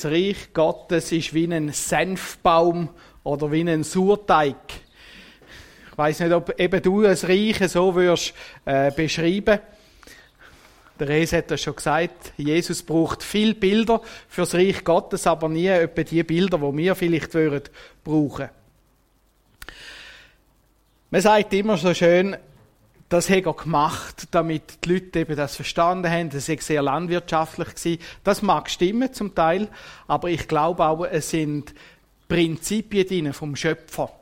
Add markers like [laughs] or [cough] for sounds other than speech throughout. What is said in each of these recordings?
Das Reich Gottes ist wie ein Senfbaum oder wie ein Surteig. Ich weiß nicht, ob eben du das Reich so würdest äh, beschreiben. Der Res hat das schon gesagt. Jesus braucht viel Bilder für das Reich Gottes, aber nie etwa die Bilder, die wir vielleicht würden brauchen. Man sagt immer so schön, das hat er gemacht, damit die Leute eben das verstanden haben. Das war sehr landwirtschaftlich. Gewesen. Das mag stimmen zum Teil, aber ich glaube auch, es sind Prinzipien drin vom Schöpfer.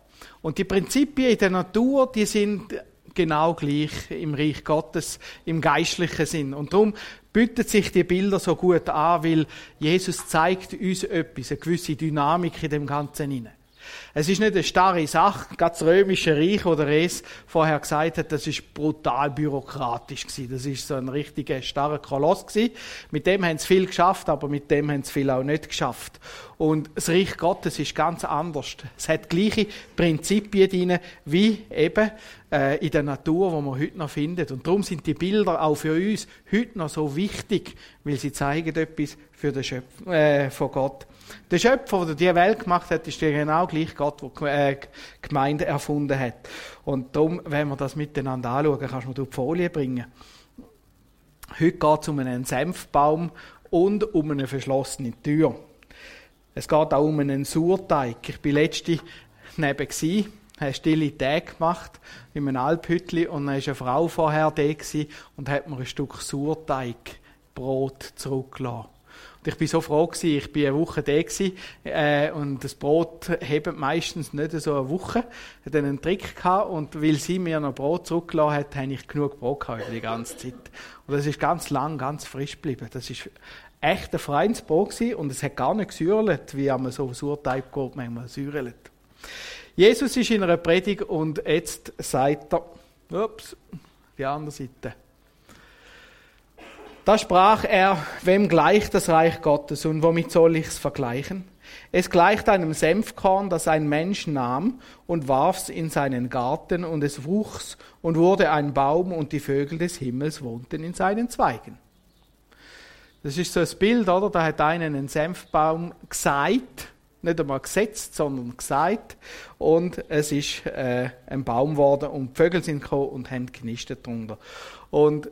Und die Prinzipien in der Natur, die sind genau gleich im Reich Gottes, im geistlichen Sinn. Und darum bieten sich die Bilder so gut an, weil Jesus zeigt uns etwas, eine gewisse Dynamik in dem Ganzen hinein. Es ist nicht eine starre Sache. Gerade das römische Reich, wo der Res vorher gesagt hat, das ist brutal bürokratisch gewesen. Das ist so ein richtiger starrer Koloss gewesen. Mit dem haben sie viel geschafft, aber mit dem haben sie viel auch nicht geschafft. Und das Reich Gottes ist ganz anders. Es hat gleiche Prinzipien drin, wie eben äh, in der Natur, wo man heute noch findet. Und darum sind die Bilder auch für uns heute noch so wichtig, weil sie zeigen etwas für den Schöpf äh, von Gott. Der Schöpfer, der die Welt gemacht hat, ist genau gleich Gott, der die Gemeinde erfunden hat. Und darum, wenn wir das miteinander anschauen, kannst du mir die Folie bringen. Heute geht es um einen Senfbaum und um eine verschlossene Tür. Es geht auch um einen Surteig. Ich war letzte neben gsi, habe stille Tage gemacht in einem Alphütli und dann war eine Frau vorher da und hat mir ein Stück Surteigbrot zurückgelassen. Ich bin so froh gewesen, ich bin eine Woche da gewesen, äh, und das Brot hebt meistens nicht so eine Woche. Ich hatte einen Trick gehabt und weil sie mir noch Brot zurückgelassen hat, habe ich genug Brot gehabt die ganze Zeit. Und das ist ganz lang, ganz frisch geblieben. Das ist echt ein feines Brot gewesen und es hat gar nicht gesäuerlet, wie man so Surteigbrot manchmal säuerlet. Jesus ist in einer Predigt und jetzt sagt er, ups, die andere Seite. Da sprach er, wem gleicht das Reich Gottes und womit soll ich es vergleichen? Es gleicht einem Senfkorn, das ein Mensch nahm und warf's in seinen Garten und es wuchs und wurde ein Baum und die Vögel des Himmels wohnten in seinen Zweigen. Das ist so ein Bild, oder? Da hat einer einen Senfbaum gesagt, nicht einmal gesetzt, sondern gesagt. Und es ist äh, ein Baum geworden und die Vögel sind gekommen und haben genistet drunter. Und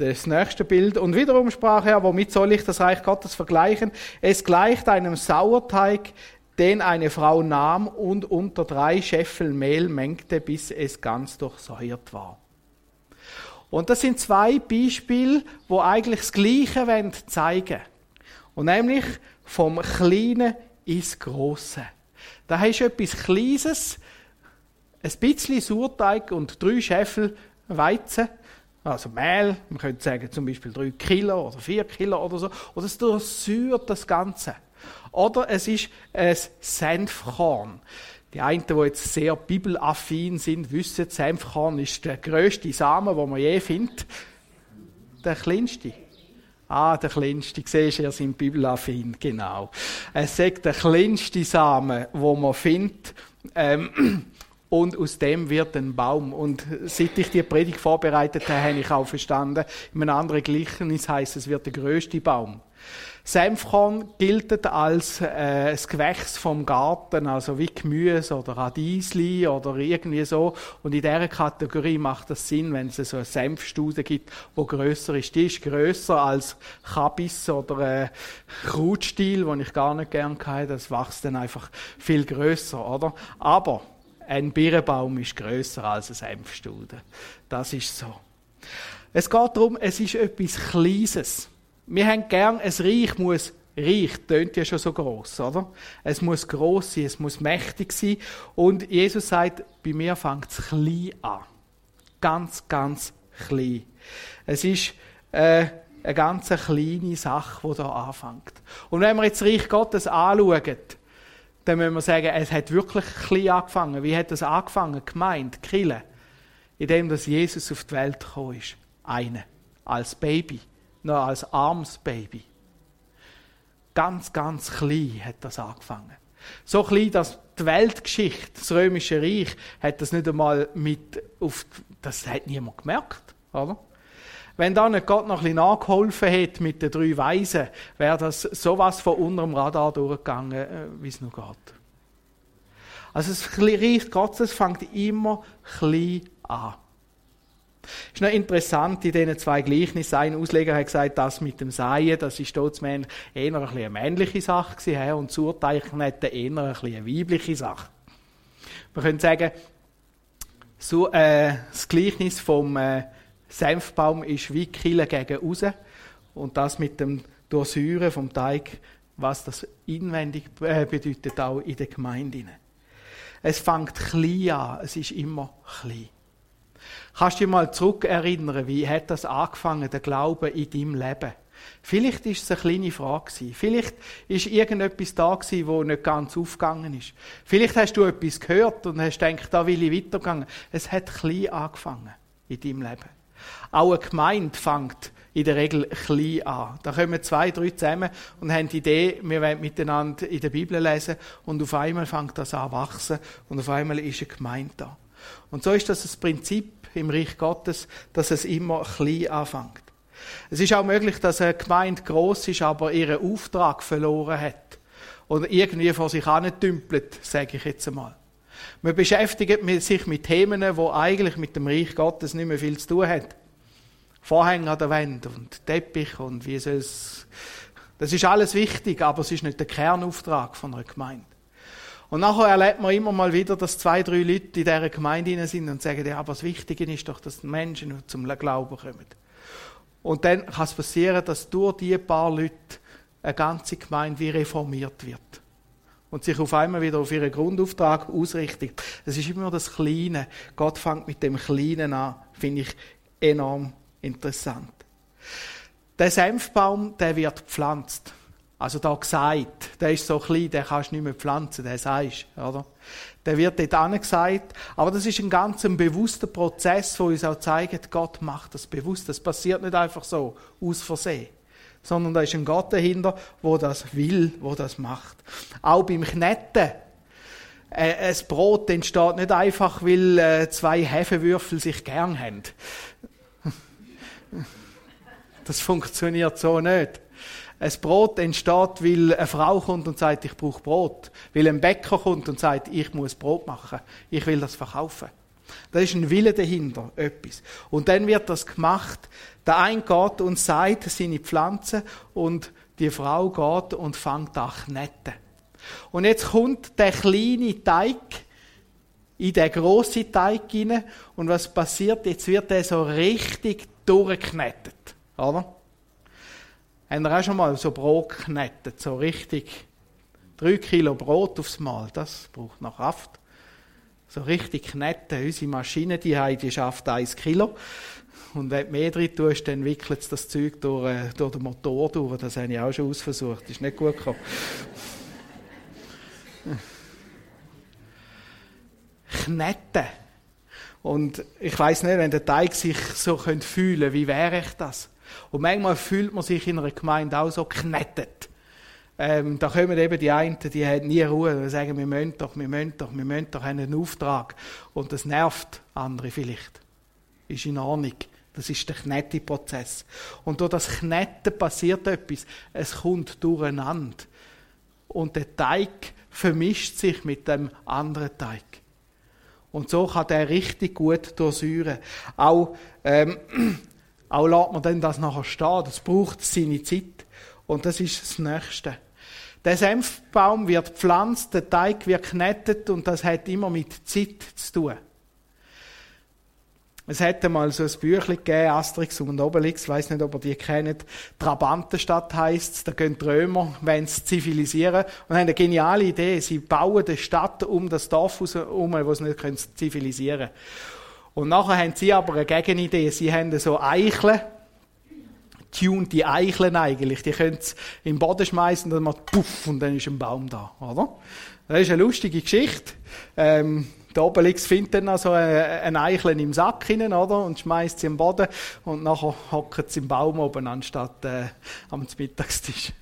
das nächste Bild. Und wiederum sprach er, womit soll ich das Reich Gottes vergleichen? Es gleicht einem Sauerteig, den eine Frau nahm und unter drei Scheffel Mehl mengte, bis es ganz durchsäuert war. Und das sind zwei Beispiele, wo eigentlich das Gleiche zeigen Und nämlich vom Kleinen ins Große. Da hast du etwas Kleines, ein bisschen Surteig und drei Scheffel Weizen also Mehl, man könnte sagen zum Beispiel 3 Kilo oder 4 Kilo oder so. Oder es durchsäuert das Ganze. Oder es ist ein Senfkorn. Die einen, die jetzt sehr bibelaffin sind, wissen, Senfkorn ist der grösste Samen, den man je findet. Der kleinste. Ah, der kleinste. Siehst du, ihr seid bibelaffin. Genau. Es sagt der kleinste Samen, den man findet. Ähm, und aus dem wird ein Baum. Und seit ich die Predigt vorbereitet habe, habe ich auch verstanden, in einem anderen Gleichnis heißt es, wird der größte Baum. Senfkorn gilt als äh, das Gewächs vom Garten, also wie Gemüse oder Radiesli oder irgendwie so. Und in dieser Kategorie macht das Sinn, wenn es so eine Senfstude gibt, wo größer ist. Die ist größer als Kabis oder äh, Krutstiel, den ich gar nicht gern habe. Das wächst dann einfach viel größer, oder? Aber ein Birnbaum ist größer als ein Senfstude. Das ist so. Es geht darum, es ist etwas Kleines. Wir haben gern, ein Reich muss Reich tönt ja schon so groß, oder? Es muss groß sein, es muss mächtig sein. Und Jesus sagt, bei mir fängt es klein an. Ganz, ganz klein. Es ist äh, eine ganz kleine Sache, die da anfängt. Und wenn wir jetzt das Reich Gottes anschauen, dann müssen wir sagen, es hat wirklich klein angefangen. Wie hat das angefangen? Gemeint, Kille. Indem dass Jesus auf die Welt gekommen ist. Eine. Als Baby. Noch als armes Baby. Ganz, ganz klein hat das angefangen. So klein, dass die Weltgeschichte, das Römische Reich, hat das nicht einmal mit auf, das hat niemand gemerkt, oder? Wenn da nicht Gott noch ein bisschen nachgeholfen hätte mit den drei Weisen, wäre das sowas von unter dem Radar durchgegangen, äh, wie es noch geht. Also das Reich Gottes fängt immer klein an. Ist noch interessant, in diesen zwei Gleichnissen, ein Ausleger hat gesagt, das mit dem Seien, das ist dort eher eine männliche Sache gewesen, und das Urteichen eher eine weibliche Sache. Man könnte sagen, so, äh, das Gleichnis vom äh, Senfbaum ist wie Kille gegen raus. Und das mit dem Durchsäuren vom Teig, was das inwendig äh, bedeutet, auch in der Gemeinde. Es fängt klein an, es ist immer klein. Kannst du dich mal zurückerinnern, wie hat das angefangen, der Glaube in deinem Leben? Vielleicht ist es eine kleine Frage Vielleicht ist irgendetwas da gewesen, wo nicht ganz aufgegangen ist. Vielleicht hast du etwas gehört und hast gedacht, da will ich weitergehen. Es hat klein angefangen in deinem Leben. Auch eine Gemeinde fängt in der Regel klein an. Da kommen zwei, drei zusammen und haben die Idee, wir wollen miteinander in der Bibel lesen und auf einmal fängt das an wachsen und auf einmal ist eine Gemeinde da. Und so ist das das Prinzip im Reich Gottes, dass es immer klein anfängt. Es ist auch möglich, dass eine Gemeinde groß ist, aber ihren Auftrag verloren hat. Oder irgendwie vor sich dümpelt, sage ich jetzt einmal. Man beschäftigt sich mit Themen, die eigentlich mit dem Reich Gottes nicht mehr viel zu tun haben. Vorhänge an der Wand und Teppich und wie soll es. Das ist alles wichtig, aber es ist nicht der Kernauftrag von einer Gemeinde. Und nachher erlebt man immer mal wieder, dass zwei, drei Leute in dieser Gemeinde sind und sagen, ja, aber das Wichtige ist doch, dass die Menschen zum Glauben kommen. Und dann kann es passieren, dass durch diese paar Leute eine ganze Gemeinde wie reformiert wird. Und sich auf einmal wieder auf ihren Grundauftrag ausrichtet. Es ist immer das Kleine. Gott fängt mit dem Kleinen an. Finde ich enorm interessant. Der Senfbaum, der wird gepflanzt. Also da gesagt, der ist so klein, den kannst du nicht mehr pflanzen, der sagst, oder? Der wird dort angesagt. Aber das ist ein ganz ein bewusster Prozess, wo uns auch zeigt, Gott macht das bewusst. Das passiert nicht einfach so, aus Versehen. Sondern da ist ein Gott dahinter, wo das will, wo das macht. Auch beim Knetten. Äh, ein Brot entsteht nicht einfach, weil äh, zwei Hefewürfel sich gern haben. [laughs] Das funktioniert so nicht. Ein Brot entsteht, weil eine Frau kommt und sagt, ich brauche Brot. Weil ein Bäcker kommt und sagt, ich muss Brot machen. Ich will das verkaufen. Da ist ein Wille dahinter, etwas. Und dann wird das gemacht. Der eine geht und sagt seine Pflanzen und die Frau geht und fängt an kneten. Und jetzt kommt der kleine Teig in den grossen Teig hinein. Und was passiert? Jetzt wird er so richtig durchgeknetet. Oder? Haben wir auch schon mal so Brot geknetet, so richtig drei Kilo Brot aufs Mal, das braucht noch Kraft. So richtig kneten. Unsere Maschine, die, die schafft eins Kilo. Und wenn du mehr drin tust, dann wickelt es das Zeug durch, äh, durch den Motor durch. Das habe ich auch schon ausversucht. Ist nicht gut gekommen. Kneten. Und ich weiß nicht, wenn der Teig sich so fühlen könnte, wie wäre ich das? Und manchmal fühlt man sich in einer Gemeinde auch so knettet. Ähm, da kommen eben die einen, die haben nie Ruhe, die sagen, wir müssen doch, wir müssen doch, wir müssen doch, haben einen Auftrag. Und das nervt andere vielleicht. Ist in Ordnung. Das ist der Knette-Prozess. Und durch das Knetten passiert etwas. Es kommt durcheinander. Und der Teig vermischt sich mit dem anderen Teig. Und so kann der richtig gut durchsäuren. Auch ähm, [clears throat] auch lässt man dann das nachher stehen. Das braucht seine Zeit. Und das ist das Nächste. Der Senfbaum wird gepflanzt, der Teig wird geknetet und das hat immer mit Zeit zu tun. Es hätte mal so ein Büchlein gegeben, Asterix und Obelix, ich weiss nicht, ob ihr die kennt. Trabantenstadt heisst es, da gehen die Römer, wenn sie zivilisieren, und haben eine geniale Idee. Sie bauen eine Stadt um das Dorf herum, wo sie nicht zivilisieren können. Und nachher haben sie aber eine Gegenidee. Sie haben so Eicheln, tuned die Eicheln eigentlich. Die können sie im Boden schmeißen, dann macht puff und dann ist ein Baum da, oder? Das ist eine lustige Geschichte. Ähm, der Obelix findet dann also ein Eicheln im Sack hinein, oder? Und schmeißt sie im Boden und nachher hockt sie im Baum oben anstatt äh, am Mittagstisch.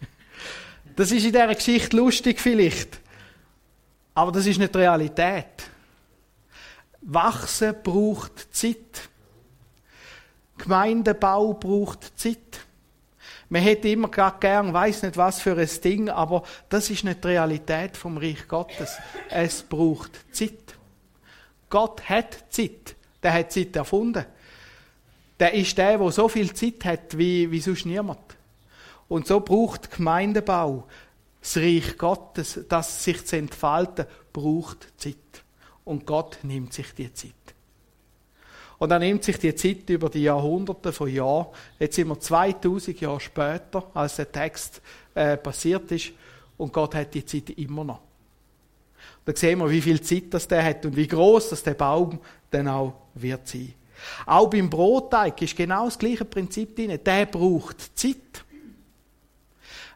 Das ist in dieser Geschichte lustig vielleicht. Aber das ist nicht Realität. Wachsen braucht Zeit. Gemeindebau braucht Zeit. Man hätte immer gerade gern, weiß nicht was für ein Ding, aber das ist nicht die Realität vom Reich Gottes. Es braucht Zeit. Gott hat Zeit. Der hat Zeit erfunden. Der ist der, der so viel Zeit hat wie, wie sonst niemand. Und so braucht Gemeindebau, das Reich Gottes, das sich zu entfalten, braucht Zeit. Und Gott nimmt sich die Zeit. Und er nimmt sich die Zeit über die Jahrhunderte von Jahren. Jetzt sind wir 2000 Jahre später, als der Text äh, passiert ist. Und Gott hat die Zeit immer noch. Da sehen wir, wie viel Zeit das der hat und wie groß das der Baum dann auch wird sein. Auch beim Brotteig ist genau das gleiche Prinzip drin. Der braucht Zeit.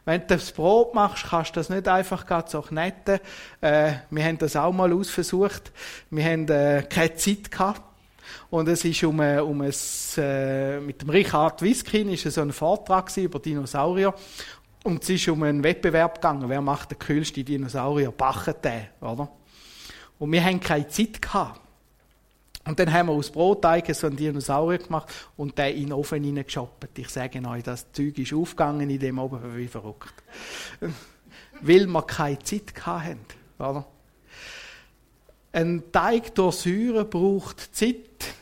Wenn du das Brot machst, kannst du das nicht einfach gerade so kneten. Äh, wir haben das auch mal ausversucht. Wir haben äh, keine Zeit gehabt. Und es ist um, ein, um ein, äh, mit dem Richard Wiskin ist so ein Vortrag über Dinosaurier. Und es ist um einen Wettbewerb gegangen. Wer macht den kühlsten Dinosaurier? Bachen den, oder? Und wir haben keine Zeit gehabt. Und dann haben wir aus Brotteig so einen Dinosaurier gemacht und den in den Ofen hineingeschoppt. Ich sage euch, das Zeug ist aufgegangen in dem Ofen wie verrückt. Weil wir keine Zeit hatten. Oder? Ein Teig durch Säure braucht Zeit.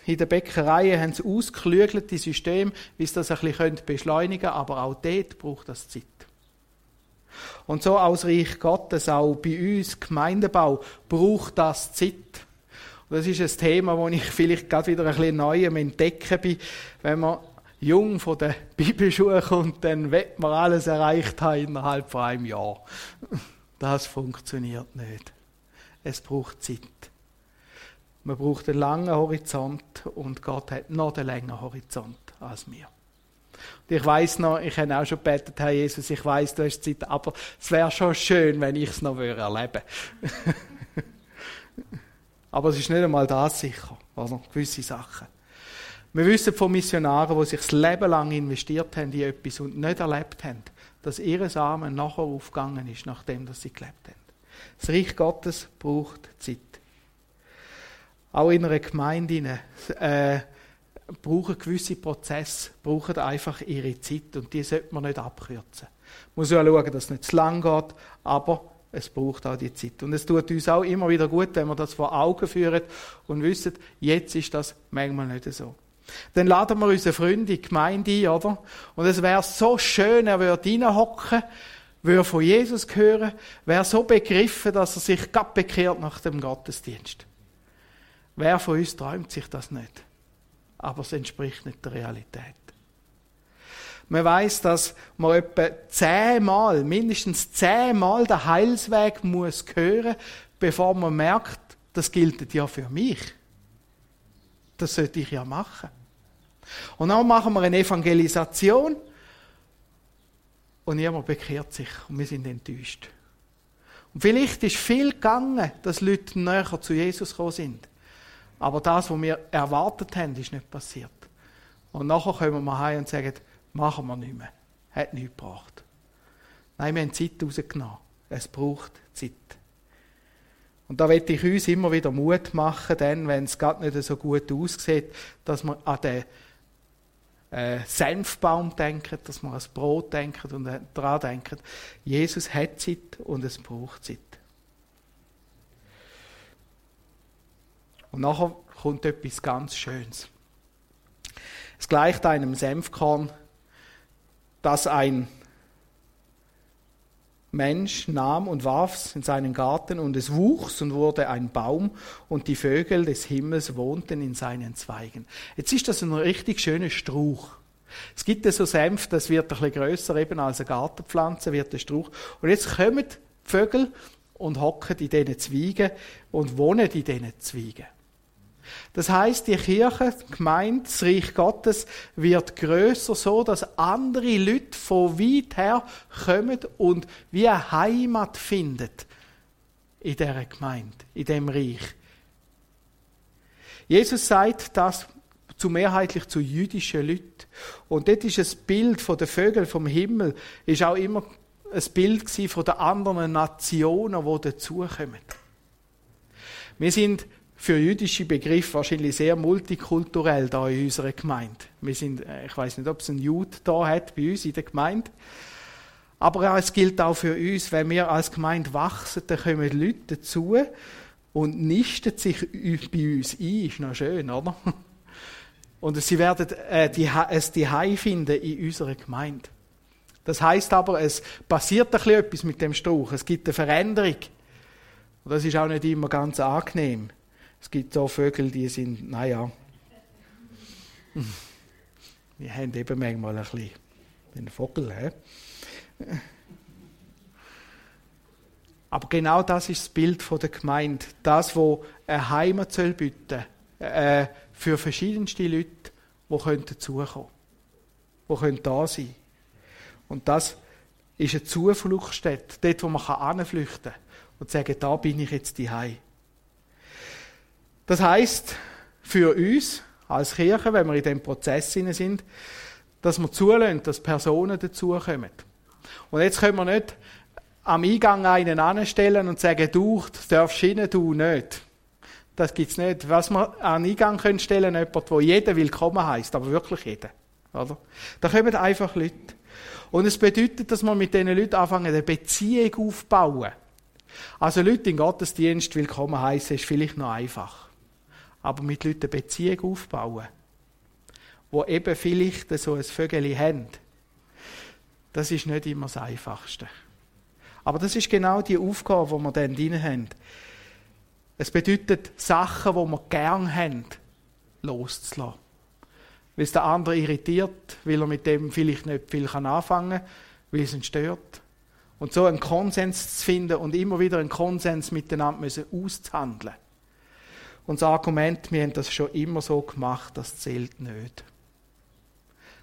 In der Bäckerei haben sie ausgeklügelte System, wie sie das ein bisschen beschleunigen können, aber auch dort braucht das Zeit. Und so aus Reich Gottes, auch bei uns, Gemeindebau, braucht das Zeit. Und das ist ein Thema, wo ich vielleicht gerade wieder ein bisschen neu am Entdecken bin. Wenn man jung von der [laughs] Bibelschule kommt, dann wird man alles erreicht haben innerhalb von einem Jahr. [laughs] Das funktioniert nicht. Es braucht Zeit. Man braucht einen langen Horizont und Gott hat noch einen längeren Horizont als wir. Und ich weiß noch, ich habe auch schon gebetet, Herr Jesus, ich weiß, du hast Zeit, aber es wäre schon schön, wenn ich es noch erleben. [laughs] Aber es ist nicht einmal das sicher, oder? Gewisse Sachen. Wir wissen von Missionaren, die sich das Leben lang investiert haben in etwas und nicht erlebt haben, dass ihr Samen nachher aufgegangen ist, nachdem sie gelebt haben. Das Reich Gottes braucht Zeit. Auch in einer Gemeinde äh, brauchen gewisse Prozesse, brauchen einfach ihre Zeit und die sollte man nicht abkürzen. Man muss ja schauen, dass es nicht zu lang geht, aber es braucht auch die Zeit. Und es tut uns auch immer wieder gut, wenn wir das vor Augen führen und wissen, jetzt ist das manchmal nicht so. Dann laden wir unsere Freunde in die Gemeinde ein, oder? Und es wäre so schön, er würde reinhocken, würde von Jesus hören, wäre so begriffen, dass er sich gerade bekehrt nach dem Gottesdienst. Wer von uns träumt sich das nicht? Aber es entspricht nicht der Realität. Man weiß, dass man etwa zehnmal, mindestens zehnmal den Heilsweg muss hören, bevor man merkt, das gilt ja für mich. Das sollte ich ja machen. Und dann machen wir eine Evangelisation und niemand bekehrt sich und wir sind enttäuscht. Und vielleicht ist viel gegangen, dass Leute näher zu Jesus gekommen sind. Aber das, was wir erwartet haben, ist nicht passiert. Und nachher kommen wir heim und sagen, Machen wir nicht mehr. Hat nichts gebracht. Nein, wir haben Zeit rausgenommen. Es braucht Zeit. Und da möchte ich uns immer wieder Mut machen, denn wenn es gerade nicht so gut aussieht, dass wir an den äh, Senfbaum denken, dass wir an das Brot denken und daran denken, Jesus hat Zeit und es braucht Zeit. Und nachher kommt etwas ganz Schönes. Es gleicht einem Senfkorn, das ein Mensch nahm und warf es in seinen Garten und es wuchs und wurde ein Baum und die Vögel des Himmels wohnten in seinen Zweigen. Jetzt ist das ein richtig schöner Strauch. Es gibt so Senf, das wird ein bisschen grösser eben als eine Gartenpflanze, wird der Strauch. Und jetzt kommen die Vögel und hocken in diesen Zweigen und wohnen in diesen Zweigen. Das heißt, die Kirche, die Gemeinde, das Reich Gottes wird größer, so dass andere Leute von weit her kommen und wie eine Heimat finden in dieser Gemeinde, in dem Reich. Jesus sagt das zu mehrheitlich zu jüdischen Leuten. Und dort ist ein Bild von den Vögeln vom Himmel, ist auch immer ein Bild von den anderen Nationen, die dazukommen. Wir sind für jüdische Begriffe wahrscheinlich sehr multikulturell da in unserer Gemeinde. Wir sind, äh, ich weiß nicht, ob es einen Jude da hat bei uns in der Gemeinde. Aber es gilt auch für uns, wenn wir als Gemeinde wachsen, dann kommen Leute dazu und nisten sich bei uns ein. Ist noch schön, oder? [laughs] Und sie werden äh, die, es die finden in unserer Gemeinde. Das heißt aber, es passiert ein bisschen etwas mit dem Strauch. Es gibt eine Veränderung. Und das ist auch nicht immer ganz angenehm. Es gibt so Vögel, die sind, naja, die haben eben manchmal ein bisschen den Vogel. He? Aber genau das ist das Bild der Gemeinde. Das, wo eine Heimat soll bieten äh, für verschiedenste Leute, die dazukommen können, die da sein können. Und das ist eine Zufluchtsstätte, dort, wo man anflüchten kann und sagen, da bin ich jetzt die das heißt für uns als Kirche, wenn wir in dem Prozess sind, dass wir zulassen, dass Personen dazukommen. Und jetzt können wir nicht am Eingang einen anstellen und sagen, du darfst rein, du nicht. Das gibt's nicht. Was wir an Eingang können stellen, jemand, wo jeder willkommen heißt, aber wirklich jeder. Oder? Da kommen einfach Leute. Und es bedeutet, dass wir mit diesen Leuten anfangen, eine Beziehung aufbauen. Also Leute in Gottesdienst willkommen heißen, ist vielleicht noch einfach aber mit Leuten eine Beziehung aufbauen, wo eben vielleicht so ein Vögel haben, das ist nicht immer das Einfachste. Aber das ist genau die Aufgabe, die wir dann drin haben. Es bedeutet, Sachen, die wir gern haben, loszulassen. Weil es der andere irritiert, weil er mit dem vielleicht nicht viel anfangen kann, weil es ihn stört. Und so einen Konsens zu finden und immer wieder einen Konsens miteinander auszuhandeln. Und das Argument, wir haben das schon immer so gemacht, das zählt nicht.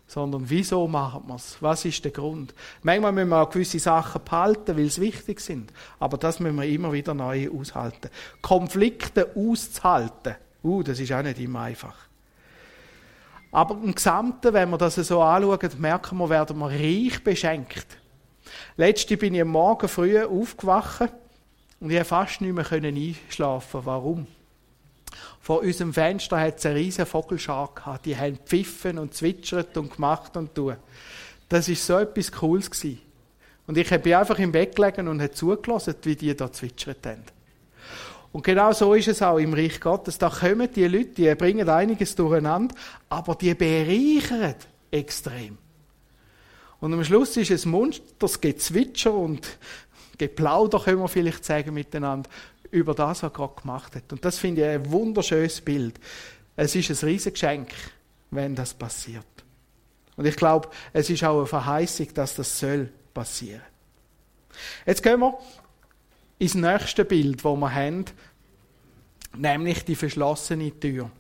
Sondern wieso machen wir es? Was ist der Grund? Manchmal müssen wir auch gewisse Sachen behalten, weil sie wichtig sind. Aber das müssen wir immer wieder neu aushalten. Konflikte auszuhalten, uh, das ist auch nicht immer einfach. Aber im Gesamten, wenn wir das so anschauen, merken wir, werden wir reich beschenkt. Letzte bin ich am Morgen früh aufgewacht und ich konnte fast nicht mehr einschlafen. Warum? Vor unserem Fenster hat es eine riesige Vogelschar gehabt. Die haben pfiffen und zwitschert und gemacht und tun. Das ist so etwas Cooles gewesen. Und ich bin einfach im Bett gelegen und habe zugelassen, wie die da zwitschert haben. Und genau so ist es auch im Reich Gottes. Da kommen die Leute, die bringen einiges durcheinander, aber die bereichern extrem. Und am Schluss ist es Monster, das Gezwitscher und Geplauder, können wir vielleicht sagen, miteinander über das, was Gott gemacht hat. Und das finde ich ein wunderschönes Bild. Es ist ein Riesengeschenk, wenn das passiert. Und ich glaube, es ist auch eine Verheißung, dass das soll passieren. Jetzt gehen wir ins nächste Bild, wo wir haben, nämlich die verschlossene Tür.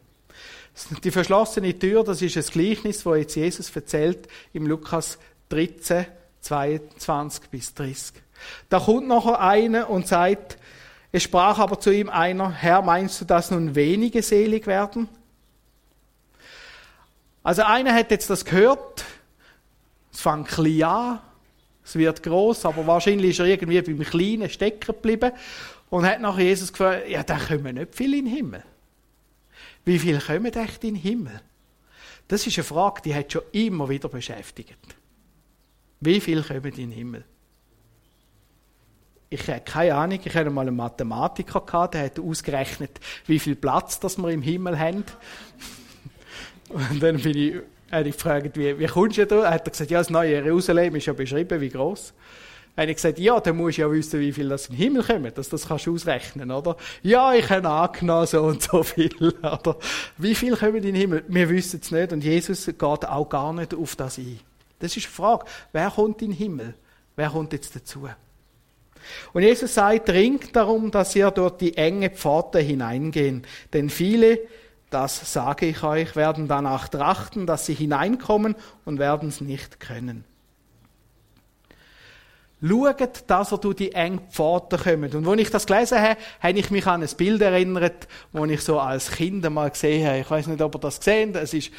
Die verschlossene Tür, das ist ein Gleichnis, wo jetzt Jesus erzählt im Lukas 13, 22 bis 30. Da kommt noch einer und sagt, es sprach aber zu ihm einer, Herr, meinst du, dass nun wenige selig werden? Also einer hat jetzt das gehört, es fängt klein an, es wird groß, aber wahrscheinlich ist er irgendwie beim Kleinen stecken geblieben und hat nach Jesus gefragt, ja, da kommen nicht viele in den Himmel. Wie viele kommen echt in den Himmel? Das ist eine Frage, die hat schon immer wieder beschäftigt. Wie viele kommen in den Himmel? Ich habe keine Ahnung, ich hatte mal einen Mathematiker gehabt, der hat ausgerechnet, wie viel Platz das wir im Himmel haben. Und dann bin ich, habe ich gefragt, wie, wie kommst du da? Er hat gesagt, ja, das neue Jerusalem ist ja beschrieben, wie groß. Dann habe ich gesagt, ja, dann musst du ja wissen, wie viel das im Himmel kommt, dass das kannst du ausrechnen, oder? Ja, ich habe angenommen, so und so viel, [laughs] oder? Wie viel kommen in den Himmel? Wir wissen es nicht und Jesus geht auch gar nicht auf das ein. Das ist eine Frage. Wer kommt in den Himmel? Wer kommt jetzt dazu? Und Jesus sagt, dringt darum, dass ihr durch die enge Pforte hineingehen. Denn viele, das sage ich euch, werden danach trachten, dass sie hineinkommen und werden es nicht können. Schaut, dass ihr durch die enge Pforte kommt. Und als ich das gelesen habe, habe ich mich an ein Bild erinnert, das ich so als Kind mal gesehen habe. Ich weiß nicht, ob ihr das gesehen habt. Es ist,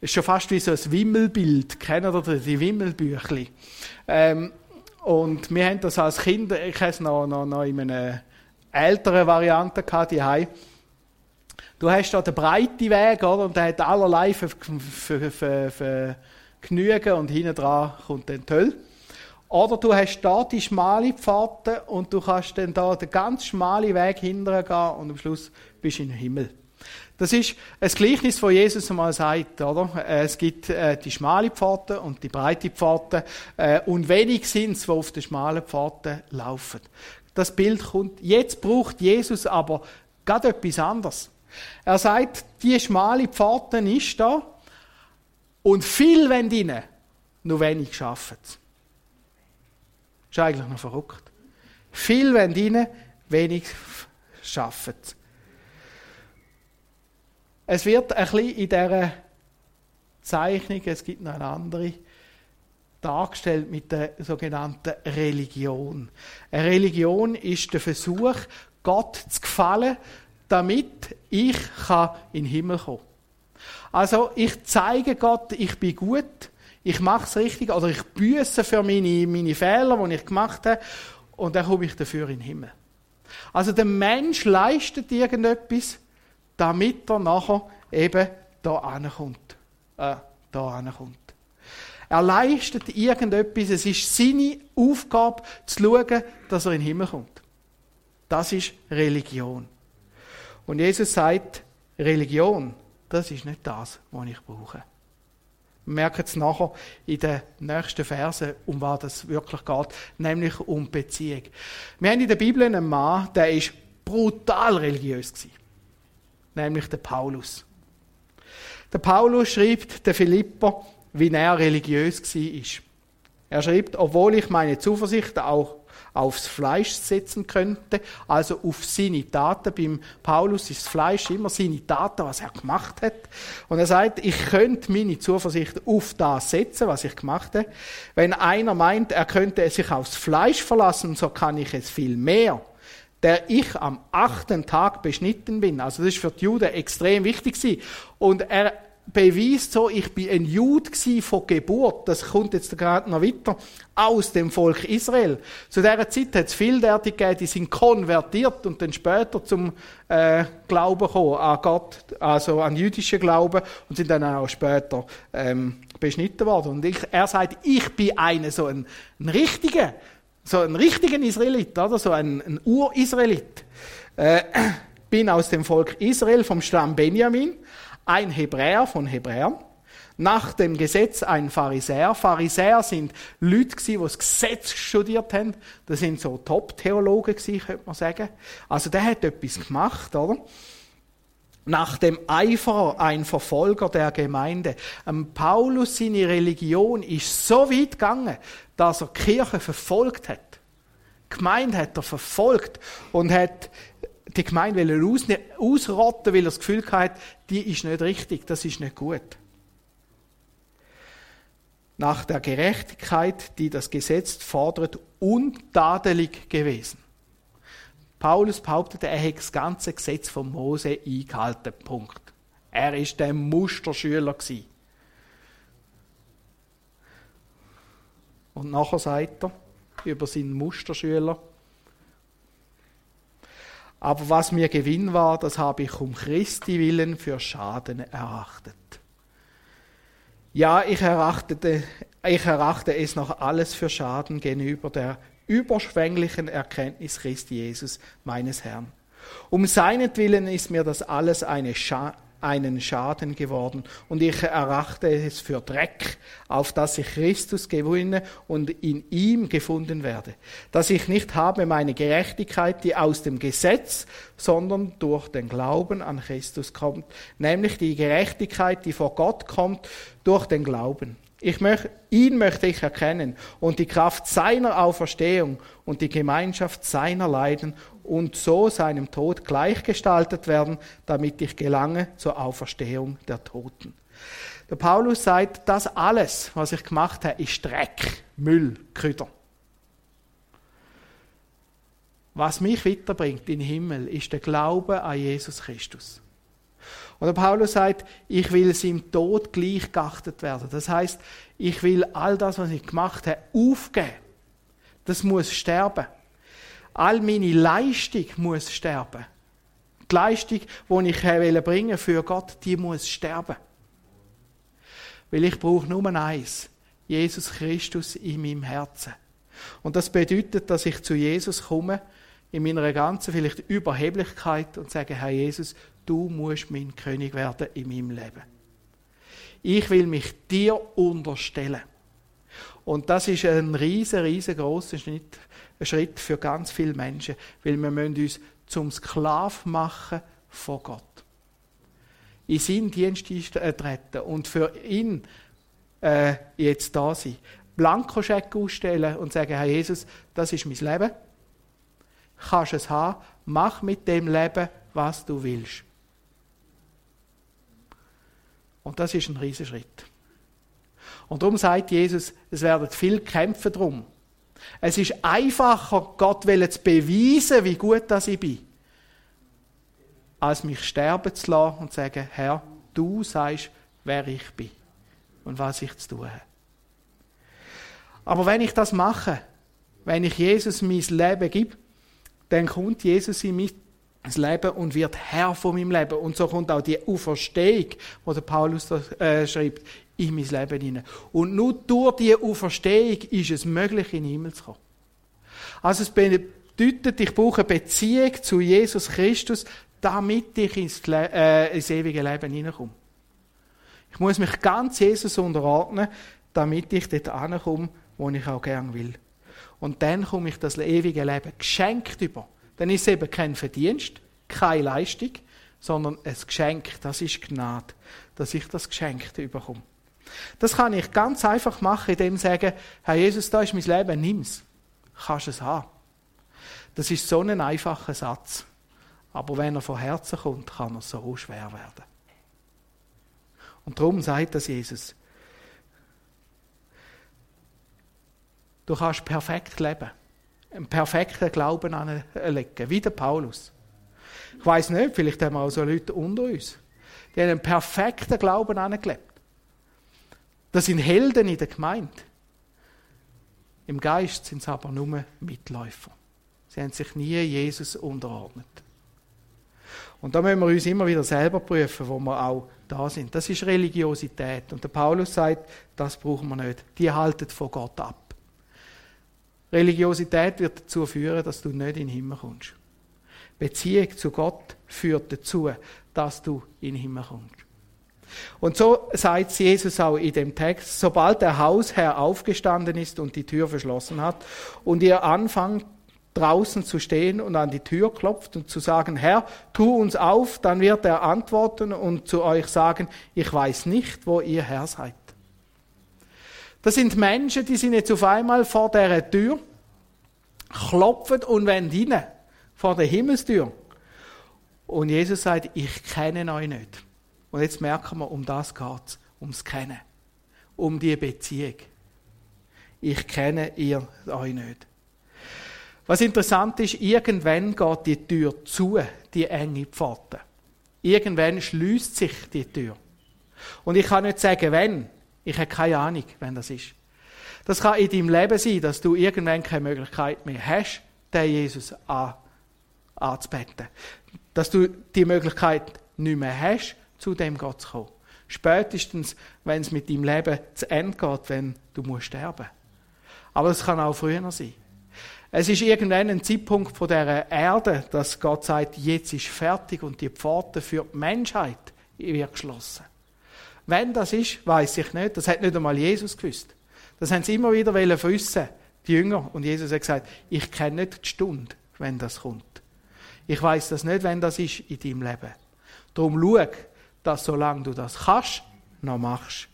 ist schon fast wie so ein Wimmelbild. Kennt ihr die Wimmelbüchli? Ähm, und wir haben das als Kind, ich habe es noch, noch, noch in einer älteren Variante gehabt, die Du hast da den breiten Weg, oder? Und der hat allerlei für, für, für, für Genügen und hinten dran kommt dann die Hölle. Oder du hast da die schmale Pforte und du kannst dann da den ganz schmalen Weg hinterher gehen und am Schluss bist du im Himmel. Das ist ein Gleichnis, das Jesus einmal sagt, oder? Äh, es gibt äh, die schmale Pforte und die breite Pforte äh, und wenig sind es, die auf der schmalen Pforte laufen. Das Bild kommt. Jetzt braucht Jesus aber gerade etwas anderes. Er sagt, die schmale Pforte ist da und viel wenn rein, nur wenig schaffen. Ist eigentlich noch verrückt. Viel wenn rein, wenig schaffen. Es wird ein bisschen in dieser Zeichnung, es gibt noch eine andere, dargestellt mit der sogenannten Religion. Eine Religion ist der Versuch, Gott zu gefallen, damit ich in den Himmel kommen kann. Also ich zeige Gott, ich bin gut, ich mache es richtig, oder ich büße für meine, meine Fehler, die ich gemacht habe, und dann komme ich dafür in den Himmel. Also der Mensch leistet irgendetwas, damit er nachher eben da ankommt. Äh, da ankommt. Er leistet irgendetwas, es ist seine Aufgabe, zu schauen, dass er in den Himmel kommt. Das ist Religion. Und Jesus sagt, Religion, das ist nicht das, was ich brauche. Wir merken es nachher in den nächsten Versen, um was es wirklich geht, nämlich um Beziehung. Wir haben in der Bibel einen Mann, der ist brutal religiös gewesen nämlich der Paulus. Der Paulus schreibt der Philipper, wie er religiös war. Er schreibt, obwohl ich meine Zuversicht auch aufs Fleisch setzen könnte, also auf seine Taten. Beim Paulus ist das Fleisch immer seine Taten, was er gemacht hat. Und er sagt, ich könnte meine Zuversicht auf das setzen, was ich gemacht habe. Wenn einer meint, er könnte sich aufs Fleisch verlassen, so kann ich es viel mehr der ich am achten Tag beschnitten bin. Also das ist für die Juden extrem wichtig Und er beweist so, ich bin ein Jude von Geburt. Das kommt jetzt gerade noch weiter aus dem Volk Israel. Zu dieser Zeit hat es viele Leute gegeben, die sind konvertiert und dann später zum äh, Glauben gekommen an Gott, also an jüdischen Glauben und sind dann auch später ähm, beschnitten worden. Und ich, er sagt, ich bin einer so ein, ein richtiger so ein richtigen Israelit, oder? So ein, ein Ur-Israelit. Äh, [clears throat] bin aus dem Volk Israel vom Stamm Benjamin, ein Hebräer von Hebräern. Nach dem Gesetz ein Pharisäer. Pharisäer sind Leute die das Gesetz studiert haben. Das sind so Top-Theologen könnte man sagen. Also der hat etwas gemacht, oder? Nach dem Eifer ein Verfolger der Gemeinde. Ähm, Paulus, seine Religion ist so weit gegangen, dass er Kirche verfolgt hat. Die Gemeinde hat er verfolgt und hat die Gemeinde aus, ausrotten, weil er das Gefühl hatte, die ist nicht richtig, das ist nicht gut. Nach der Gerechtigkeit, die das Gesetz fordert, untadelig gewesen. Paulus behauptete, er hätte das ganze Gesetz von Mose eingehalten. Punkt. Er ist der Musterschüler gewesen. Und nachher sagt er über seinen Musterschüler, aber was mir Gewinn war, das habe ich um Christi willen für Schaden erachtet. Ja, ich erachtete, ich erachte es noch alles für Schaden gegenüber der überschwänglichen Erkenntnis Christi Jesus, meines Herrn. Um seinetwillen ist mir das alles eine Scha einen Schaden geworden und ich erachte es für Dreck, auf dass ich Christus gewinne und in ihm gefunden werde, dass ich nicht habe meine Gerechtigkeit, die aus dem Gesetz, sondern durch den Glauben an Christus kommt, nämlich die Gerechtigkeit, die vor Gott kommt durch den Glauben. Ich möchte, ihn möchte ich erkennen und die Kraft seiner Auferstehung und die Gemeinschaft seiner Leiden und so seinem Tod gleichgestaltet werden, damit ich gelange zur Auferstehung der Toten. Der Paulus sagt, das alles, was ich gemacht habe, ist Dreck, Müll, Krüder. Was mich weiterbringt in den Himmel, ist der Glaube an Jesus Christus. Oder Paulus sagt, ich will seinem Tod gleich geachtet werden. Das heißt, ich will all das, was ich gemacht habe, aufgeben. Das muss sterben. All meine Leistung muss sterben. Die Leistung, die ich bringen für Gott, die muss sterben. Weil ich brauche nur eins. Jesus Christus in meinem Herzen. Und das bedeutet, dass ich zu Jesus komme, in meiner ganzen vielleicht Überheblichkeit und sage, Herr Jesus, du musst mein König werden in meinem Leben. Ich will mich dir unterstellen. Und das ist ein riesen, riesengroßer Schritt, Schritt für ganz viele Menschen, weil wir müssen uns zum Sklav machen von Gott. In seinen Dienst treten und für ihn äh, jetzt da sein. Blankoscheck ausstellen und sagen, Herr Jesus, das ist mein Leben. Kannst es haben, mach mit dem Leben, was du willst. Und das ist ein Riesenschritt. Und darum sagt Jesus, es werden viel kämpfen drum. Es ist einfacher, Gott zu beweisen, wie gut das ich bin, als mich sterben zu lassen und zu sagen, Herr, du sagst, wer ich bin und was ich zu tun habe. Aber wenn ich das mache, wenn ich Jesus mein Leben gebe, dann kommt Jesus in mein Leben und wird Herr von meinem Leben. Und so kommt auch die Auferstehung, wo der Paulus da, äh, schreibt, in mein Leben hinein. Und nur durch diese Auferstehung ist es möglich, in den Himmel zu kommen. Also es bedeutet, ich brauche eine Beziehung zu Jesus Christus, damit ich ins, äh, ins ewige Leben hineinkomme. Ich muss mich ganz Jesus unterordnen, damit ich dort ankomme, wo ich auch gern will. Und dann komme ich das ewige Leben geschenkt über. Dann ist es eben kein Verdienst, keine Leistung, sondern ein Geschenk. Das ist Gnade, dass ich das Geschenk bekomme. Das kann ich ganz einfach machen, indem ich sage, Herr Jesus, da ist mein Leben, nimm's. Kannst es haben. Das ist so ein einfacher Satz. Aber wenn er von Herzen kommt, kann er so schwer werden. Und darum sagt das Jesus. Du kannst perfekt leben. Einen perfekten Glauben anlegen, wie der Paulus. Ich weiß nicht, vielleicht haben wir auch so Leute unter uns. Die haben einen perfekten Glauben angelebt. Das sind Helden in der Gemeinde. Im Geist sind sie aber nur Mitläufer. Sie haben sich nie Jesus unterordnet. Und da müssen wir uns immer wieder selber prüfen, wo wir auch da sind. Das ist Religiosität. Und der Paulus sagt, das brauchen wir nicht. Die halten von Gott ab. Religiosität wird dazu führen, dass du nicht in den Himmel kommst. Beziehung zu Gott führt dazu, dass du in den Himmel kommst. Und so sagt Jesus auch in dem Text, sobald der Hausherr aufgestanden ist und die Tür verschlossen hat und ihr anfangt draußen zu stehen und an die Tür klopft und zu sagen, Herr, tu uns auf, dann wird er antworten und zu euch sagen, ich weiß nicht, wo ihr Herr seid. Das sind Menschen, die sind jetzt auf einmal vor der Tür, klopfen und wollen rein, vor der Himmelstür. Und Jesus sagt, ich kenne euch nicht. Und jetzt merken wir, um das geht ums Kennen, um die Beziehung. Ich kenne ihr euch nicht. Was interessant ist, irgendwann geht die Tür zu, die enge Pforte. Irgendwann schließt sich die Tür. Und ich kann nicht sagen, wenn. Ich habe keine Ahnung, wenn das ist. Das kann in deinem Leben sein, dass du irgendwann keine Möglichkeit mehr hast, den Jesus an, anzubeten. Dass du die Möglichkeit nicht mehr hast, zu dem Gott zu kommen. Spätestens, wenn es mit deinem Leben zu Ende geht, wenn du musst sterben. Aber es kann auch früher sein. Es ist irgendwann ein Zeitpunkt von der Erde, dass Gott sagt, jetzt ist fertig und die Pforte für die Menschheit wird geschlossen. Wenn das ist, weiß ich nicht. Das hat nicht einmal Jesus gewusst. Das haben sie immer wieder wissen, die Jünger. Und Jesus hat gesagt, ich kenne nicht die Stunde, wenn das kommt. Ich weiß das nicht, wenn das ist in deinem Leben. Darum schau, dass solange du das kannst, noch machst.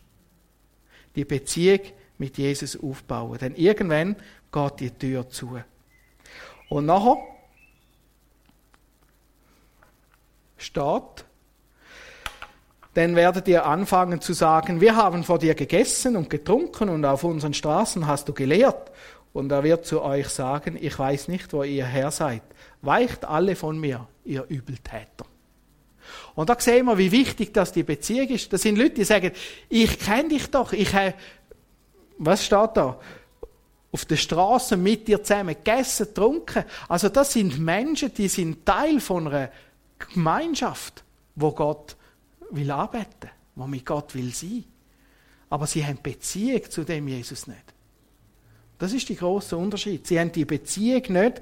Die Beziehung mit Jesus aufbauen. Denn irgendwann geht die Tür zu. Und nachher steht, dann werdet ihr anfangen zu sagen, wir haben vor dir gegessen und getrunken und auf unseren Straßen hast du gelehrt. Und er wird zu euch sagen, ich weiß nicht, wo ihr her seid. Weicht alle von mir, ihr Übeltäter. Und da sehen wir, wie wichtig das die Beziehung ist. Das sind Leute, die sagen, ich kenne dich doch, ich habe, was steht da? Auf der Straße mit dir zusammen gegessen, getrunken. Also das sind Menschen, die sind Teil von einer Gemeinschaft, wo Gott will arbeiten, wo mit Gott will sein. Aber sie haben Beziehung zu dem Jesus nicht. Das ist der große Unterschied. Sie haben die Beziehung nicht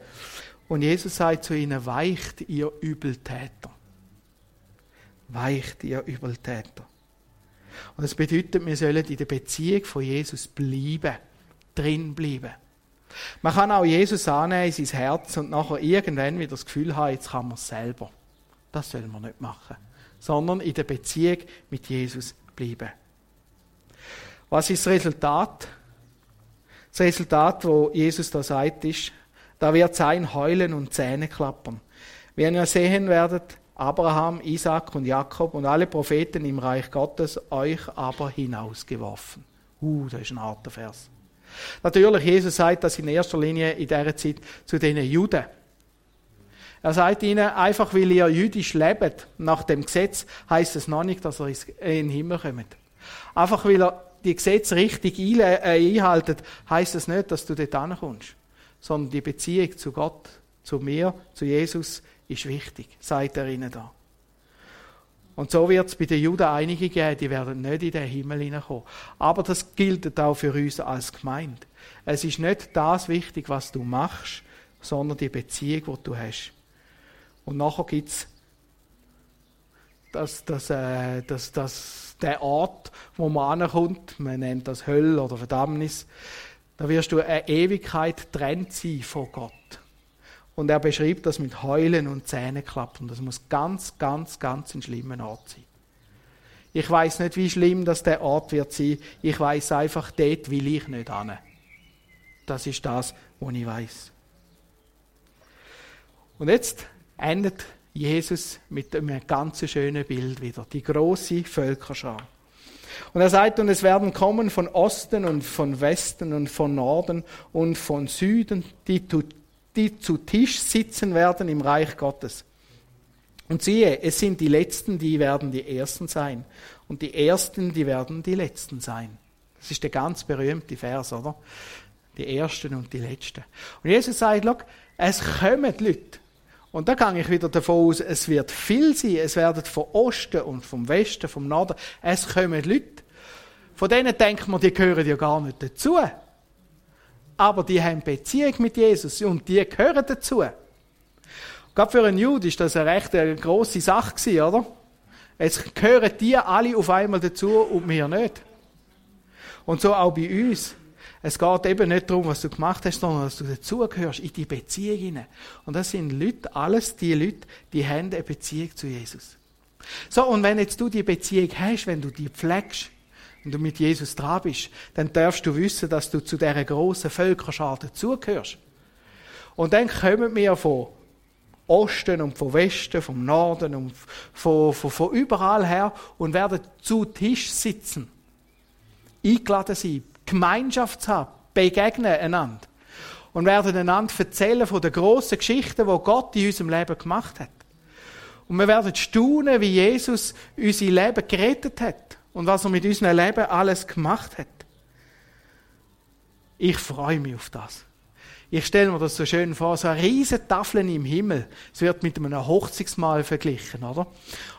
und Jesus sagt zu ihnen, weicht ihr Übeltäter. Weicht ihr Übeltäter. Und das bedeutet, wir sollen in der Beziehung von Jesus bleiben, drin bleiben. Man kann auch Jesus annehmen in sein Herz und nachher irgendwann wieder das Gefühl haben, jetzt kann man es selber. Das soll man nicht machen. Sondern in der Beziehung mit Jesus bleiben. Was ist das Resultat? Das Resultat, wo Jesus da sagt, ist, da wird sein Heulen und Zähne klappern. Wie ihr sehen werdet, Abraham, Isaac und Jakob und alle Propheten im Reich Gottes euch aber hinausgeworfen. Uh, das ist ein harter Vers. Natürlich, Jesus sagt das in erster Linie in dieser Zeit zu den Juden. Er sagt ihnen, einfach weil ihr jüdisch lebt, nach dem Gesetz, heißt es noch nicht, dass ihr in den Himmel kommt. Einfach weil ihr die Gesetze richtig äh, einhaltet, heißt es nicht, dass du dort ankommst. Sondern die Beziehung zu Gott, zu mir, zu Jesus, ist wichtig, sagt er ihnen da. Und so wird es bei den Juden einige geben, die werden nicht in den Himmel hineinkommen. Aber das gilt auch für uns als Gemeinde. Es ist nicht das wichtig, was du machst, sondern die Beziehung, die du hast. Und nachher gibt es das, das, äh, das, das, der Ort, wo man ankommt, man nennt das Hölle oder Verdammnis, da wirst du eine Ewigkeit trennt sein von Gott. Und er beschreibt das mit Heulen und Zähneklappen. Das muss ganz, ganz, ganz ein schlimmer Ort sein. Ich weiß nicht, wie schlimm das der Ort wird sein. Ich weiß einfach, dort will ich nicht hin. Das ist das, was ich weiß. Und jetzt endet Jesus mit einem ganz schönen Bild wieder. Die große Völkerschar. Und er sagt, und es werden kommen von Osten und von Westen und von Norden und von Süden, die die zu Tisch sitzen werden im Reich Gottes. Und siehe, es sind die Letzten, die werden die Ersten sein. Und die Ersten, die werden die Letzten sein. Das ist der ganz berühmte Vers, oder? Die Ersten und die Letzten. Und Jesus sagt, es kommen Leute. Und da gehe ich wieder davon aus, es wird viel sein. Es werden vom Osten und vom Westen, vom Norden, es kommen Leute. Von denen denkt man, die gehören ja gar nicht dazu aber die haben Beziehung mit Jesus und die gehören dazu. Gerade für einen Jude ist das eine recht eine grosse Sache oder? Jetzt gehören die alle auf einmal dazu und wir nicht. Und so auch bei uns. Es geht eben nicht darum, was du gemacht hast, sondern dass du dazugehörst, in die Beziehung hinein. Und das sind Leute, alles die Leute, die haben eine Beziehung zu Jesus. So, und wenn jetzt du die Beziehung hast, wenn du die pflegst, und du mit Jesus dran bist, dann darfst du wissen, dass du zu dieser grossen Völkerschar dazugehörst. Und dann kommen wir von Osten und von Westen, vom Norden und von, von, von überall her und werden zu Tisch sitzen. Eingeladen sein, Gemeinschaft haben, begegnen einander. Und werden einander erzählen von den grossen Geschichten, die Gott in unserem Leben gemacht hat. Und wir werden staunen, wie Jesus unser Leben gerettet hat und was er mit unserem Leben alles gemacht hat. Ich freue mich auf das. Ich stelle mir das so schön vor, so eine riesige Tafel im Himmel. Es wird mit einem Hochzeitsmahl verglichen, oder?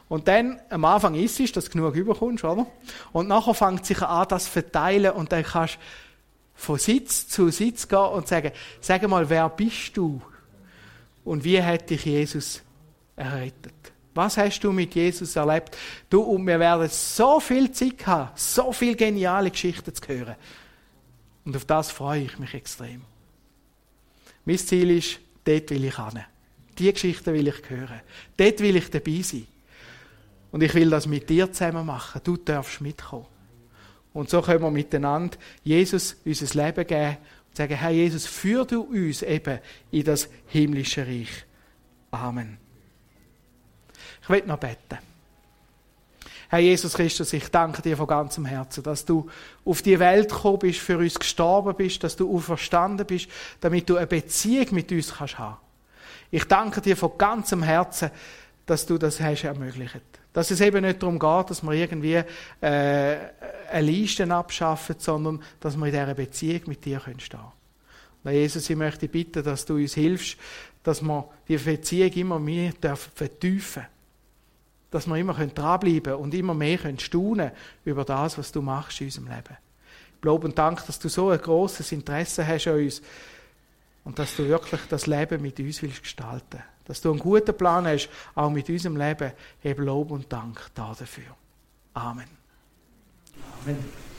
Und dann, am Anfang ist es, dass du genug überkommst, oder? Und nachher fängt sich an, das zu verteilen und dann kannst du von Sitz zu Sitz gehen und sagen, sag mal, wer bist du? Und wie hat dich Jesus errettet? Was hast du mit Jesus erlebt? Du und wir werden so viel Zeit haben, so viele geniale Geschichten zu hören. Und auf das freue ich mich extrem. Mein Ziel ist, dort will ich hin. Die Geschichten will ich hören. Dort will ich dabei sein. Und ich will das mit dir zusammen machen. Du darfst mitkommen. Und so können wir miteinander Jesus unser Leben geben und sagen, Herr Jesus, führ du uns eben in das himmlische Reich. Amen. Ich will noch beten. Herr Jesus Christus, ich danke dir von ganzem Herzen, dass du auf die Welt gekommen bist, für uns gestorben bist, dass du auferstanden bist, damit du eine Beziehung mit uns kannst haben. Ich danke dir von ganzem Herzen, dass du das hast ermöglicht. Dass es eben nicht darum geht, dass wir irgendwie äh, eine Liste abschaffen, sondern dass wir in dieser Beziehung mit dir stehen können. Jesus, ich möchte bitten, dass du uns hilfst, dass wir die Beziehung immer mehr vertiefen dürfen. Dass wir immer dranbleiben können und immer mehr staunen über das, was du machst in unserem Leben. Ich glaube und danke, dass du so ein großes Interesse hast an uns und dass du wirklich das Leben mit uns willst gestalten. Dass du einen guten Plan hast, auch mit unserem Leben. Heb Lob und Dank dafür. Amen. Amen.